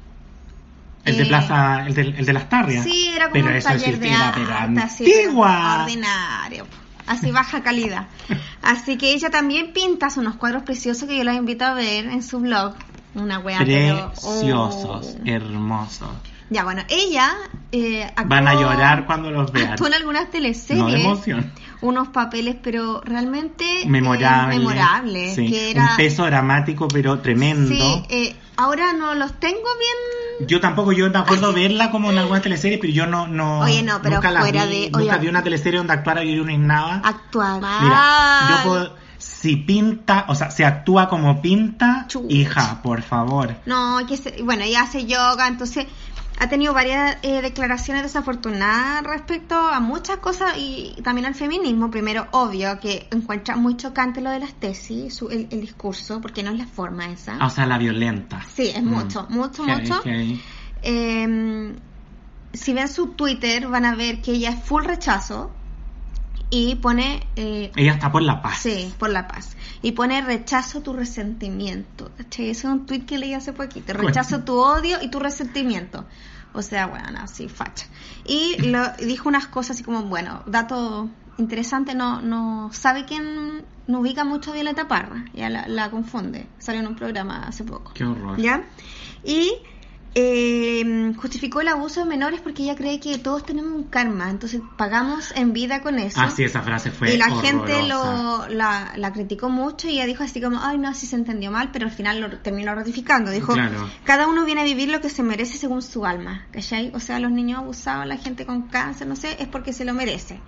[SPEAKER 2] El de
[SPEAKER 3] eh,
[SPEAKER 2] Plaza, el de, el de las Tarrias.
[SPEAKER 3] Sí, era como
[SPEAKER 2] Pero
[SPEAKER 3] un taller de arte, así, ordinario, así baja calidad. Así que ella también pinta unos cuadros preciosos que yo los invito a ver en su blog. Una wea pero,
[SPEAKER 2] Preciosos,
[SPEAKER 3] oh.
[SPEAKER 2] hermosos.
[SPEAKER 3] Ya, bueno, ella eh, actuó-
[SPEAKER 2] Van a llorar cuando los vean.
[SPEAKER 3] Actuó en algunas teleseries.
[SPEAKER 2] No de emoción.
[SPEAKER 3] Unos papeles, pero realmente eh,
[SPEAKER 2] Memorable.
[SPEAKER 3] memorables.
[SPEAKER 2] Sí,
[SPEAKER 3] Que era,
[SPEAKER 2] Un peso dramático, pero tremendo.
[SPEAKER 3] Sí, eh, ahora no los tengo bien
[SPEAKER 2] Yo tampoco, yo me acuerdo verla como en algunas teleseries, pero yo no, no,
[SPEAKER 3] Oye, no, pero
[SPEAKER 2] nunca la
[SPEAKER 3] fuera
[SPEAKER 2] vi,
[SPEAKER 3] de-
[SPEAKER 2] nunca vi una teleserie donde actuara Yuyunis Nava.
[SPEAKER 3] actuar.
[SPEAKER 2] Mira, yo puedo, si pinta, o sea, si actúa como pinta,
[SPEAKER 3] Chuch.
[SPEAKER 2] hija, por favor.
[SPEAKER 3] No, que se- bueno, ella hace yoga, entonces ha tenido varias eh, declaraciones desafortunadas respecto a muchas cosas y también al feminismo. Primero, obvio que encuentra muy chocante lo de las tesis, su- el, el discurso, porque no es la forma esa.
[SPEAKER 2] O sea, la violenta.
[SPEAKER 3] Sí, es mucho, mucho, mucho.
[SPEAKER 2] heavy.
[SPEAKER 3] Eh, si ven su Twitter van a ver que ella es full rechazo y pone eh,
[SPEAKER 2] Ella está por la paz.
[SPEAKER 3] Sí, por la paz. Y pone rechazo tu resentimiento. ¿cachai? Ese es un tweet que leí hace poquito. Rechazo tu odio y tu resentimiento. O sea, bueno, así, facha. Y lo, dijo unas cosas así como, bueno, dato interesante, no, no sabe quién, no ubica mucho a Violeta Parra, ya la, la confunde. Salió en un programa hace poco.
[SPEAKER 2] Qué horror.
[SPEAKER 3] ¿Ya? Y eh, justificó el abuso de menores porque ella cree que todos tenemos un karma, entonces pagamos en vida con eso.
[SPEAKER 2] Ah, sí, esa frase fue
[SPEAKER 3] y la
[SPEAKER 2] horrorosa.
[SPEAKER 3] gente lo, la, la criticó mucho y ella dijo así como, ay no, así se entendió mal, pero al final lo terminó ratificando. Dijo,
[SPEAKER 2] Claro.
[SPEAKER 3] cada uno viene a vivir lo que se merece según su alma, ¿cachai? O sea, los niños abusados, la gente con cáncer, no sé, es porque se lo merece.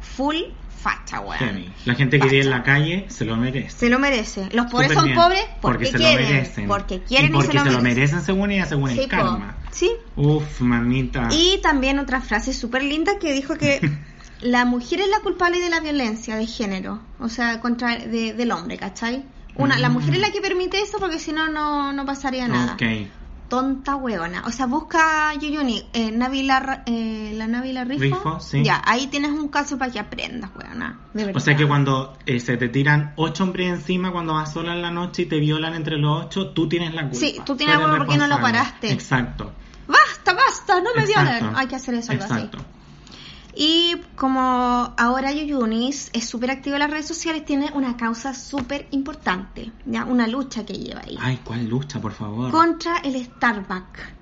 [SPEAKER 3] Full facha, weón.
[SPEAKER 2] La gente que vive en la calle se lo merece.
[SPEAKER 3] Se lo merece. Los pobres son
[SPEAKER 2] bien.
[SPEAKER 3] pobres porque,
[SPEAKER 2] se
[SPEAKER 3] quieren.
[SPEAKER 2] lo merecen.
[SPEAKER 3] Porque quieren
[SPEAKER 2] y porque
[SPEAKER 3] y se lo merecen.
[SPEAKER 2] según ella, según
[SPEAKER 3] Sí,
[SPEAKER 2] el
[SPEAKER 3] po.
[SPEAKER 2] karma.
[SPEAKER 3] Sí.
[SPEAKER 2] Uf, mamita.
[SPEAKER 3] Y también otra frase súper linda que dijo que la mujer es la culpable de la violencia de género, o sea, contra de- del hombre, ¿cachai? Una, La
[SPEAKER 2] Mm.
[SPEAKER 3] mujer es la que permite eso porque si no, no no pasaría nada.
[SPEAKER 2] Ok.
[SPEAKER 3] Tonta huevona. O sea, busca Yuyuni, eh, Navila, Ra- eh, la Rifo.
[SPEAKER 2] Rifo, sí.
[SPEAKER 3] Ya, ahí tienes un caso para que aprendas, huevona. De verdad.
[SPEAKER 2] O sea que cuando eh, se te tiran ocho hombres encima cuando vas sola en la noche y te violan entre los ocho, tú tienes la culpa.
[SPEAKER 3] Sí, tú tienes la culpa porque no lo paraste.
[SPEAKER 2] Exacto.
[SPEAKER 3] ¡Basta, basta! ¡No me
[SPEAKER 2] Exacto.
[SPEAKER 3] violen! Hay que hacer eso, algo así. Y como ahora Yuyunis es súper activo en las redes sociales, tiene una causa súper importante, ¿ya? una lucha que lleva ahí.
[SPEAKER 2] Ay, ¿cuál lucha, por favor?
[SPEAKER 3] Contra el Starbucks.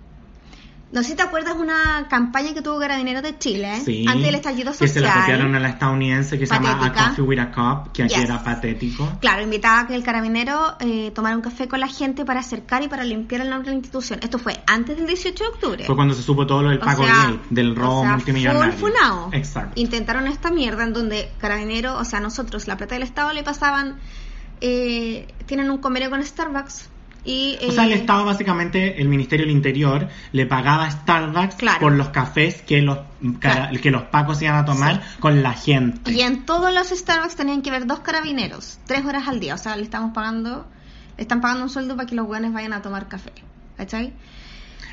[SPEAKER 3] No sé si te acuerdas una campaña que tuvo Carabineros de Chile, ¿eh?
[SPEAKER 2] Sí,
[SPEAKER 3] antes del estallido social.
[SPEAKER 2] Que se la copiaron a la estadounidense que se llama A. Coffee with a Cup, que aquí
[SPEAKER 3] Yes.
[SPEAKER 2] era patético.
[SPEAKER 3] Claro, invitaba a que el carabinero eh, tomara un café con la gente para acercar y para limpiar el nombre de la institución. Esto fue antes del 18 de octubre.
[SPEAKER 2] Fue cuando se supo todo lo del
[SPEAKER 3] O
[SPEAKER 2] Paco
[SPEAKER 3] sea,
[SPEAKER 2] del robo
[SPEAKER 3] o sea,
[SPEAKER 2] multimillonario.
[SPEAKER 3] full funao.
[SPEAKER 2] Exacto.
[SPEAKER 3] Intentaron esta mierda en donde Carabinero, o sea, nosotros, la plata del Estado le pasaban, eh, tienen un convenio con Starbucks y...
[SPEAKER 2] O sea, el
[SPEAKER 3] eh,
[SPEAKER 2] Estado básicamente, el Ministerio del Interior, le pagaba a Starbucks
[SPEAKER 3] Claro.
[SPEAKER 2] por los cafés que los,
[SPEAKER 3] Claro.
[SPEAKER 2] que los pacos iban a tomar con la gente.
[SPEAKER 3] Y en todos los Starbucks tenían que ver dos carabineros, tres horas al día. O sea, le estamos pagando, le están pagando un sueldo para que los buenos vayan a tomar café. ¿Cachai?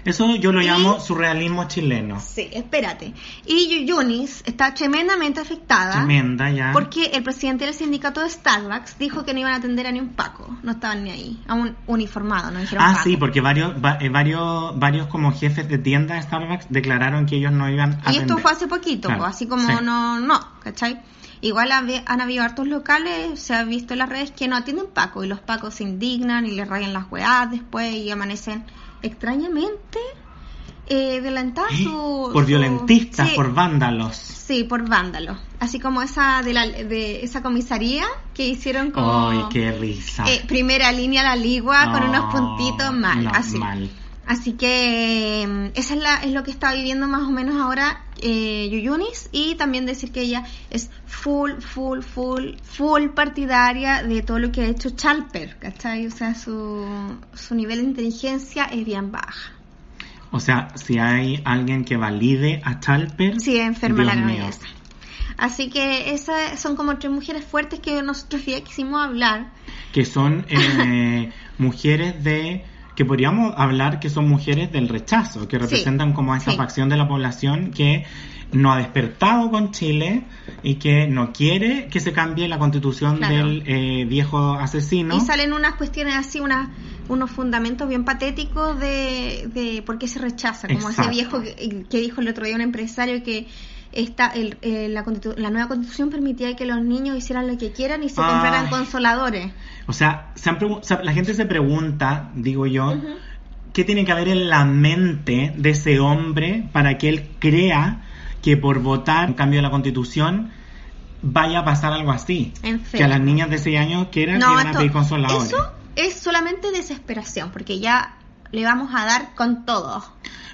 [SPEAKER 2] Eso yo lo
[SPEAKER 3] Y-
[SPEAKER 2] llamo surrealismo chileno.
[SPEAKER 3] Sí, espérate. Y Yunis está tremendamente afectada.
[SPEAKER 2] Tremenda ya.
[SPEAKER 3] Porque el presidente del sindicato de Starbucks dijo que no iban a atender a ni un Paco. No estaban ni ahí. A un uniformado, no dijeron
[SPEAKER 2] Ah,
[SPEAKER 3] Paco.
[SPEAKER 2] sí, porque varios, va- eh, varios, varios como jefes de tienda de Starbucks declararon que ellos no iban a
[SPEAKER 3] Y esto
[SPEAKER 2] atender.
[SPEAKER 3] fue hace poquito,
[SPEAKER 2] Claro,
[SPEAKER 3] pues, así como
[SPEAKER 2] sí.
[SPEAKER 3] no, no, ¿cachai? Igual han habido hartos locales, se ha visto en las redes que no atienden Paco y los Pacos se indignan y les rayan las weas después y amanecen extrañamente eh, violentadas su...
[SPEAKER 2] Por
[SPEAKER 3] su-
[SPEAKER 2] violentistas,
[SPEAKER 3] sí,
[SPEAKER 2] por vándalos.
[SPEAKER 3] Sí, por vándalos. Así como esa de, la, de esa comisaría que hicieron como...
[SPEAKER 2] Ay, qué risa.
[SPEAKER 3] eh, primera línea la ligua con
[SPEAKER 2] No,
[SPEAKER 3] unos puntitos mal,
[SPEAKER 2] no,
[SPEAKER 3] así.
[SPEAKER 2] mal.
[SPEAKER 3] Así que eh, esa es, la, es lo que está viviendo más o menos ahora eh, Yuyunis y también decir que ella es full, full, full, full partidaria de todo lo que ha hecho Chalper, ¿cachai? O sea, su, su nivel de inteligencia es bien baja.
[SPEAKER 2] O sea, si hay alguien que valide a Chalper,
[SPEAKER 3] Sí, enferma
[SPEAKER 2] Dios
[SPEAKER 3] la
[SPEAKER 2] mío.
[SPEAKER 3] cabeza. Así que esas son como tres mujeres fuertes que nosotros ya quisimos hablar.
[SPEAKER 2] que son eh, mujeres de que podríamos hablar que son mujeres del rechazo, que representan como a esta
[SPEAKER 3] sí.
[SPEAKER 2] facción de la población que no ha despertado con Chile y que no quiere que se cambie la constitución
[SPEAKER 3] Claro.
[SPEAKER 2] del eh, viejo asesino.
[SPEAKER 3] Y salen unas cuestiones así, unas, unos fundamentos bien patéticos de, de por qué se rechaza, como
[SPEAKER 2] Exacto.
[SPEAKER 3] ese viejo que, que dijo el otro día un empresario que esta, el, eh, la, constitu- la nueva constitución permitía que los niños hicieran lo que quieran y se
[SPEAKER 2] Ay.
[SPEAKER 3] compraran consoladores.
[SPEAKER 2] O sea, se han pregu- o sea, la gente se pregunta, digo yo. ¿qué tiene que haber en la mente de ese hombre para que él crea que por votar un cambio de la constitución vaya a pasar algo así? Que a las niñas de 6 años que eran que a pedir consoladores.
[SPEAKER 3] eso es solamente desesperación, porque ya le vamos a dar con todo.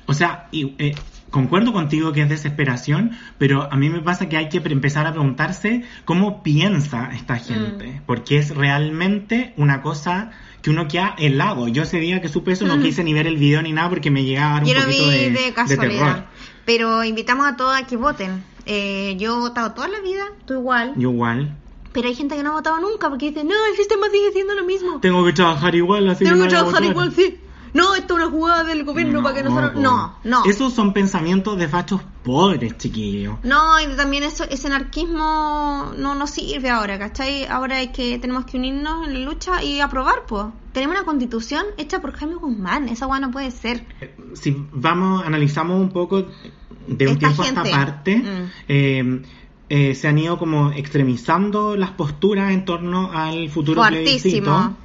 [SPEAKER 2] O sea, y, eh, concuerdo contigo que es desesperación, pero a mí me pasa que hay que empezar a preguntarse cómo piensa esta gente,
[SPEAKER 3] Mm.
[SPEAKER 2] porque es realmente una cosa que uno queda helado. Yo ese día que supe eso no
[SPEAKER 3] Ujú.
[SPEAKER 2] quise ni ver el video ni nada porque me llegaba a dar un
[SPEAKER 3] Yo
[SPEAKER 2] poquito
[SPEAKER 3] vi
[SPEAKER 2] de,
[SPEAKER 3] de,
[SPEAKER 2] de
[SPEAKER 3] casualidad.
[SPEAKER 2] terror.
[SPEAKER 3] Pero invitamos a todos a que voten. Eh, yo he votado toda la vida, tú igual.
[SPEAKER 2] Yo igual.
[SPEAKER 3] Pero hay gente que no ha votado nunca porque dice, no, el sistema sigue siendo lo mismo.
[SPEAKER 2] Tengo que trabajar igual, así
[SPEAKER 3] Tengo que
[SPEAKER 2] a
[SPEAKER 3] trabajar igual, sí. No, esto es una jugada del gobierno para que nosotros... No, no.
[SPEAKER 2] Esos son pensamientos de fachos pobres, chiquillos.
[SPEAKER 3] No, y también eso, ese anarquismo no nos sirve ahora, ¿cachai? Ahora hay que, tenemos que unirnos en la lucha y aprobar, pues. Tenemos una constitución hecha por Jaime Guzmán, esa guay no puede ser.
[SPEAKER 2] si vamos, analizamos un poco de un
[SPEAKER 3] Esta
[SPEAKER 2] tiempo a esta parte,
[SPEAKER 3] Mm.
[SPEAKER 2] eh, eh, se han ido como extremizando las posturas en torno al futuro
[SPEAKER 3] Fuertísimo.
[SPEAKER 2] plebiscito.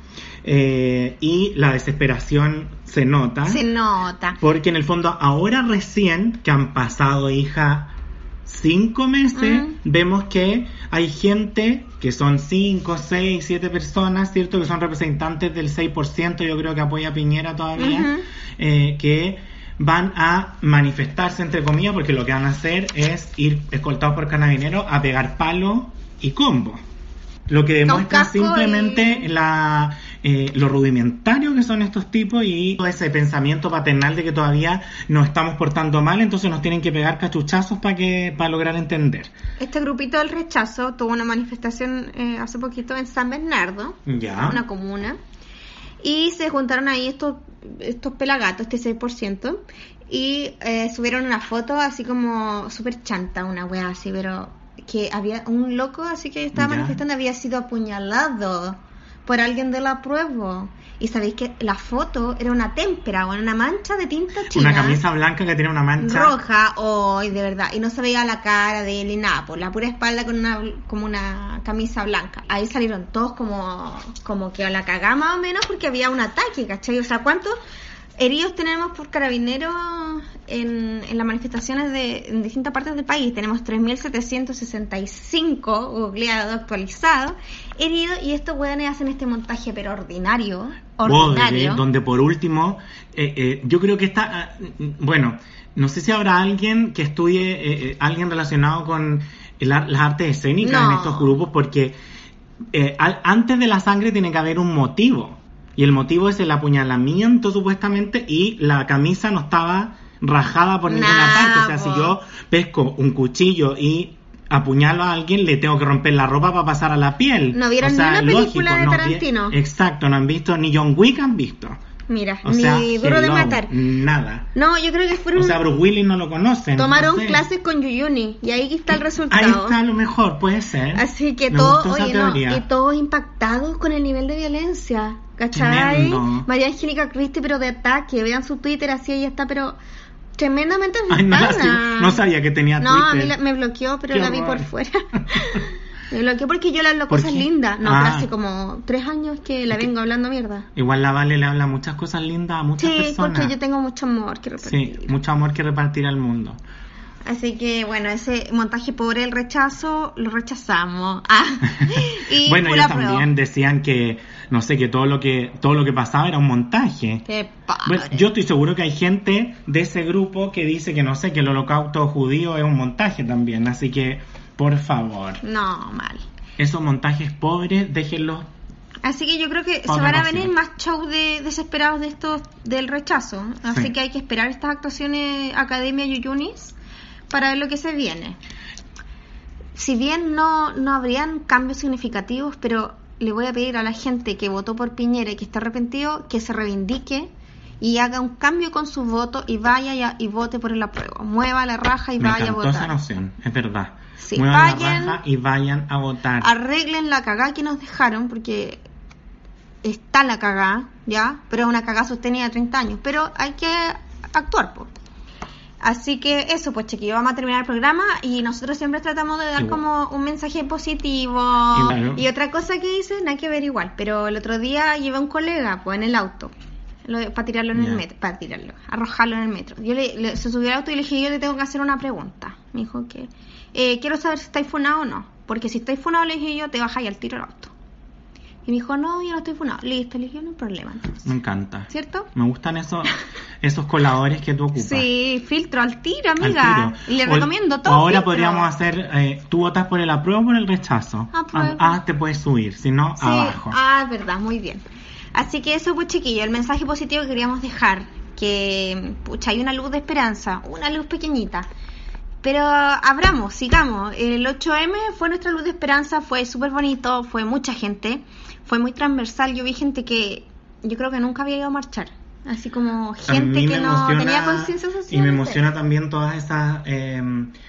[SPEAKER 2] Eh, y la desesperación se nota.
[SPEAKER 3] Se nota.
[SPEAKER 2] Porque en el fondo, ahora recién, que han pasado, hija, cinco meses,
[SPEAKER 3] Mm.
[SPEAKER 2] vemos que hay gente que son cinco, seis, siete personas, ¿cierto? Que son representantes del 6%, yo creo que apoya a Piñera todavía, eh, que van a manifestarse, entre comillas, porque lo que van a hacer es ir escoltados por carabineros a pegar palo y combo. Lo que demuestra simplemente
[SPEAKER 3] y-
[SPEAKER 2] la, eh, lo rudimentario que son estos tipos y todo ese pensamiento paternal de que todavía nos estamos portando mal, entonces nos tienen que pegar cachuchazos para que para lograr entender.
[SPEAKER 3] Este grupito del rechazo tuvo una manifestación eh, hace poquito en San Bernardo,
[SPEAKER 2] Ya.
[SPEAKER 3] una comuna, y se juntaron ahí estos, estos pelagatos, este 6%, y eh, subieron una foto así como súper chanta, una wea así, pero que había un loco así que estaba
[SPEAKER 2] Ya.
[SPEAKER 3] manifestando, había sido apuñalado por alguien de la prueba. Y sabéis que la foto era una témpera o una mancha de tinta china.
[SPEAKER 2] Una camisa blanca que tiene una mancha.
[SPEAKER 3] roja, hoy de verdad. Y no se veía la cara de él ni nada, por la pura espalda con una, como una camisa blanca. Ahí salieron todos como, como que a la cagada más o menos porque había un ataque, ¿cachai? O sea, ¿cuántos heridos tenemos por carabineros en, en las manifestaciones de en distintas partes del país? Tenemos 3.765 googleados, actualizados, heridos, y estos hueones hacen este montaje, pero ordinario. Ordinario.
[SPEAKER 2] Bodre, donde por último, eh, eh, yo creo que está, ah, bueno, no sé si habrá alguien que estudie, eh, eh, alguien relacionado con el las artes escénicas
[SPEAKER 3] No.
[SPEAKER 2] en estos grupos, porque eh, al- antes de la sangre tiene que haber un motivo. Y el motivo es el apuñalamiento, supuestamente, y la camisa no estaba rajada por ninguna
[SPEAKER 3] Nah,
[SPEAKER 2] parte. O sea, si yo pesco un cuchillo y apuñalo a alguien, le tengo que romper la ropa para pasar a la piel.
[SPEAKER 3] ¿No vieron
[SPEAKER 2] O sea,
[SPEAKER 3] ni una
[SPEAKER 2] lógico,
[SPEAKER 3] película de
[SPEAKER 2] no
[SPEAKER 3] Tarantino?
[SPEAKER 2] Exacto, no han visto, ni John Wick han visto.
[SPEAKER 3] Mira,
[SPEAKER 2] O sea,
[SPEAKER 3] ni duro de matar.
[SPEAKER 2] Nada.
[SPEAKER 3] No, yo creo que fueron
[SPEAKER 2] O sea, Bruce Willis no lo conocen.
[SPEAKER 3] tomaron
[SPEAKER 2] no sé.
[SPEAKER 3] clases con Yuyuni y ahí está el resultado.
[SPEAKER 2] Ahí está, a lo mejor, puede ser.
[SPEAKER 3] Así que todos, oye, no, y todos impactados con el nivel de violencia, ¿cachai?
[SPEAKER 2] Tremendo.
[SPEAKER 3] María Angélica Christie, pero de ataque, vean su Twitter, así ella está, pero tremendamente
[SPEAKER 2] Ay, no, sí, no sabía que tenía
[SPEAKER 3] No, a mí
[SPEAKER 2] Twitter.
[SPEAKER 3] la- me bloqueó, pero
[SPEAKER 2] Qué
[SPEAKER 3] la vi
[SPEAKER 2] horror.
[SPEAKER 3] por fuera. me bloqueó porque yo le hablo
[SPEAKER 2] ¿Por
[SPEAKER 3] cosas
[SPEAKER 2] qué?
[SPEAKER 3] lindas. No,
[SPEAKER 2] Ah.
[SPEAKER 3] pero hace como tres años que la vengo hablando mierda.
[SPEAKER 2] Igual la Vale le habla muchas cosas lindas a muchas
[SPEAKER 3] Sí,
[SPEAKER 2] personas.
[SPEAKER 3] porque yo tengo mucho amor que
[SPEAKER 2] Sí,
[SPEAKER 3] repartir.
[SPEAKER 2] mucho amor que repartir al mundo.
[SPEAKER 3] Así que bueno, ese montaje pobre el rechazo, lo rechazamos. Ah. Y
[SPEAKER 2] bueno, ellos también decían que, no sé, que todo lo que todo lo que pasaba era un montaje.
[SPEAKER 3] Qué padre.
[SPEAKER 2] Yo estoy seguro que hay gente de ese grupo que dice que no sé, que el holocausto judío es un montaje también. Así que, por favor,
[SPEAKER 3] No, mal.
[SPEAKER 2] esos montajes pobres, déjenlos.
[SPEAKER 3] Así que yo creo que se van a venir más shows de desesperados de estos del rechazo. Así
[SPEAKER 2] Sí.
[SPEAKER 3] que hay que esperar estas actuaciones Academia Yuyunis para ver lo que se viene. Si bien no, no habrían cambios significativos, pero le voy a pedir a la gente que votó por Piñera y que está arrepentido que se reivindique y haga un cambio con su voto y vaya y, a- y vote por el apruebo. Mueva la raja y
[SPEAKER 2] Me
[SPEAKER 3] vaya a
[SPEAKER 2] encantó esa
[SPEAKER 3] votar.
[SPEAKER 2] noción, es verdad.
[SPEAKER 3] Sí,
[SPEAKER 2] Muevan la
[SPEAKER 3] vayan-
[SPEAKER 2] raja y vayan a votar.
[SPEAKER 3] arreglen la cagada que nos dejaron, porque está la cagada, ¿ya? Pero es una cagada sostenida de 30 años. Pero hay que actuar, pues. Así que eso, pues chiquillos, vamos a terminar el programa y nosotros siempre tratamos de dar
[SPEAKER 2] Igual.
[SPEAKER 3] como un mensaje positivo. Y otra cosa que hice, nada que ver igual, pero el otro día llevé a un colega pues en el auto. para tirarlo en el metro, para tirarlo, arrojarlo en el metro. Yo le, le- se subió al auto y le dije, yo le tengo que hacer una pregunta. Me dijo que, eh, quiero saber si estáis funado o no. Porque si estáis funado, le dije yo, te bajáis al tiro el auto. Y me dijo, no, yo no estoy funado. Listo, le dije, no hay problema entonces.
[SPEAKER 2] Me encanta.
[SPEAKER 3] ¿Cierto?
[SPEAKER 2] Me gustan esos, esos coladores que tú ocupas.
[SPEAKER 3] Sí, filtro al tiro,
[SPEAKER 2] Al
[SPEAKER 3] amiga.
[SPEAKER 2] tiro.
[SPEAKER 3] Y le
[SPEAKER 2] O-
[SPEAKER 3] recomiendo todo.
[SPEAKER 2] ahora
[SPEAKER 3] filtro.
[SPEAKER 2] podríamos hacer, eh, tú votas por el apruebo o por el rechazo.
[SPEAKER 3] Apruebo.
[SPEAKER 2] Ah, te puedes subir, si no,
[SPEAKER 3] Sí,
[SPEAKER 2] abajo.
[SPEAKER 3] Ah, es verdad, muy bien. Así que eso, pues chiquillo, el mensaje positivo que queríamos dejar, que pucha, hay una luz de esperanza, una luz pequeñita. Pero abramos, sigamos. El 8M fue nuestra luz de esperanza, fue súper bonito, fue mucha gente, fue muy transversal. Yo vi gente que yo creo que nunca había ido a marchar. Así como gente que no
[SPEAKER 2] emociona-
[SPEAKER 3] tenía conciencia social.
[SPEAKER 2] Y me
[SPEAKER 3] no
[SPEAKER 2] emociona también todas esas eh,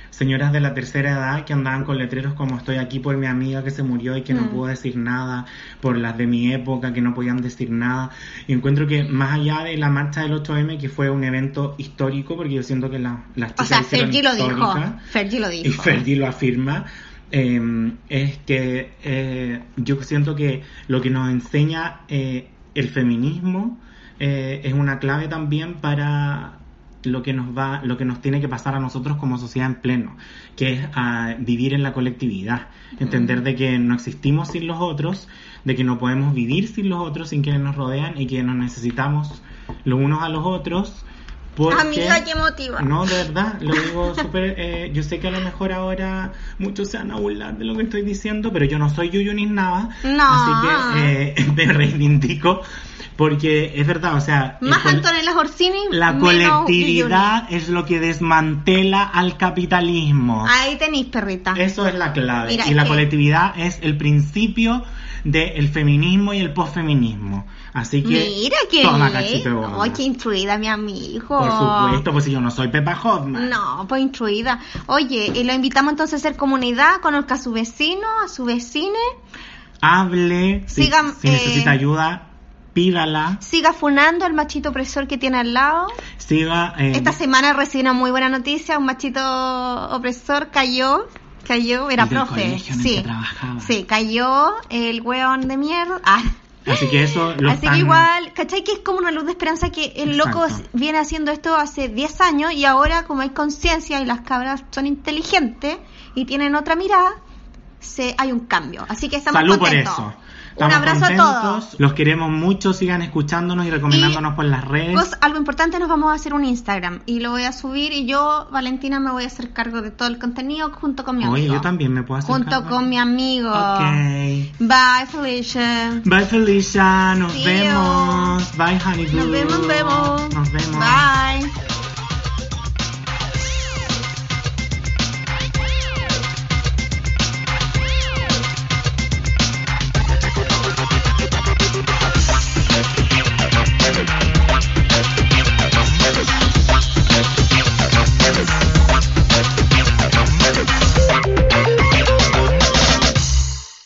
[SPEAKER 2] señoras de la tercera edad que andaban con letreros como estoy aquí por mi amiga que se murió y que no
[SPEAKER 3] Mm.
[SPEAKER 2] pudo decir nada, por las de mi época que no podían decir nada. Y encuentro que más allá de la marcha del 8M, que fue un evento histórico, porque yo siento que la- las
[SPEAKER 3] O
[SPEAKER 2] chicas
[SPEAKER 3] sea,
[SPEAKER 2] hicieron
[SPEAKER 3] Fergie lo dijo. Fergie lo
[SPEAKER 2] y
[SPEAKER 3] dijo.
[SPEAKER 2] Fergie lo afirma, eh, es que eh, yo siento que lo que nos enseña eh, el feminismo eh, es una clave también para lo que nos va, lo que nos tiene que pasar a nosotros como sociedad en pleno, que es ah, vivir en la colectividad, entender de que no existimos sin los otros, de que no podemos vivir sin los otros, sin quienes nos rodean y que nos necesitamos los unos a los otros. Porque...
[SPEAKER 3] Amiga, qué emotiva.
[SPEAKER 2] No, de verdad, lo digo súper. eh, yo sé que a lo mejor ahora muchos se van a burlar de lo que estoy diciendo, pero yo no soy Yuyunis nada.
[SPEAKER 3] No.
[SPEAKER 2] Así que eh, me reivindico. Porque es verdad, o sea.
[SPEAKER 3] Más Antonella Orsini,
[SPEAKER 2] la
[SPEAKER 3] menos
[SPEAKER 2] colectividad es lo que desmantela al capitalismo.
[SPEAKER 3] Ahí tenéis, perrita.
[SPEAKER 2] Eso es la clave.
[SPEAKER 3] Mira,
[SPEAKER 2] y la
[SPEAKER 3] que-
[SPEAKER 2] colectividad es el principio del feminismo y el posfeminismo. Así que.
[SPEAKER 3] Mira qué
[SPEAKER 2] toma cachito de bomba.
[SPEAKER 3] Ay, qué instruida, mi amigo.
[SPEAKER 2] Por supuesto, pues si yo no soy Pepa Hoffman.
[SPEAKER 3] No, pues instruida. Oye, y lo invitamos entonces a hacer comunidad, conozca a su vecino, a su vecine,
[SPEAKER 2] hable, si,
[SPEAKER 3] Sigan,
[SPEAKER 2] si necesita
[SPEAKER 3] eh,
[SPEAKER 2] ayuda, pídala,
[SPEAKER 3] Siga funando al machito opresor que tiene al lado.
[SPEAKER 2] siga... eh,
[SPEAKER 3] Esta semana recibí una muy buena noticia, un machito opresor cayó, cayó, era profe, sí,
[SPEAKER 2] que
[SPEAKER 3] sí, cayó el hueón de mierda. Ah.
[SPEAKER 2] Así que eso lo
[SPEAKER 3] Así
[SPEAKER 2] están-
[SPEAKER 3] que igual, ¿cachai? Que es como una luz de esperanza que el loco viene haciendo esto hace 10 años y ahora como hay conciencia y las cabras son inteligentes y tienen otra mirada, se, hay un cambio. Así que estamos
[SPEAKER 2] Salud por
[SPEAKER 3] contentos. Un abrazo
[SPEAKER 2] contentos,
[SPEAKER 3] a todos.
[SPEAKER 2] Los queremos mucho, sigan escuchándonos y recomendándonos
[SPEAKER 3] Y-
[SPEAKER 2] por las redes.
[SPEAKER 3] Pues, algo importante, nos vamos a hacer un Instagram y lo voy a subir y yo, Valentina, me voy a hacer cargo de todo el contenido junto con mi amigo.
[SPEAKER 2] Oye, yo también me puedo hacer
[SPEAKER 3] Junto
[SPEAKER 2] cargo.
[SPEAKER 3] con mi amigo.
[SPEAKER 2] Ok.
[SPEAKER 3] Bye, Felicia.
[SPEAKER 2] Bye Felicia, nos
[SPEAKER 3] See you.
[SPEAKER 2] vemos. Bye Honey
[SPEAKER 3] Nos
[SPEAKER 2] Boo.
[SPEAKER 3] vemos, vemos.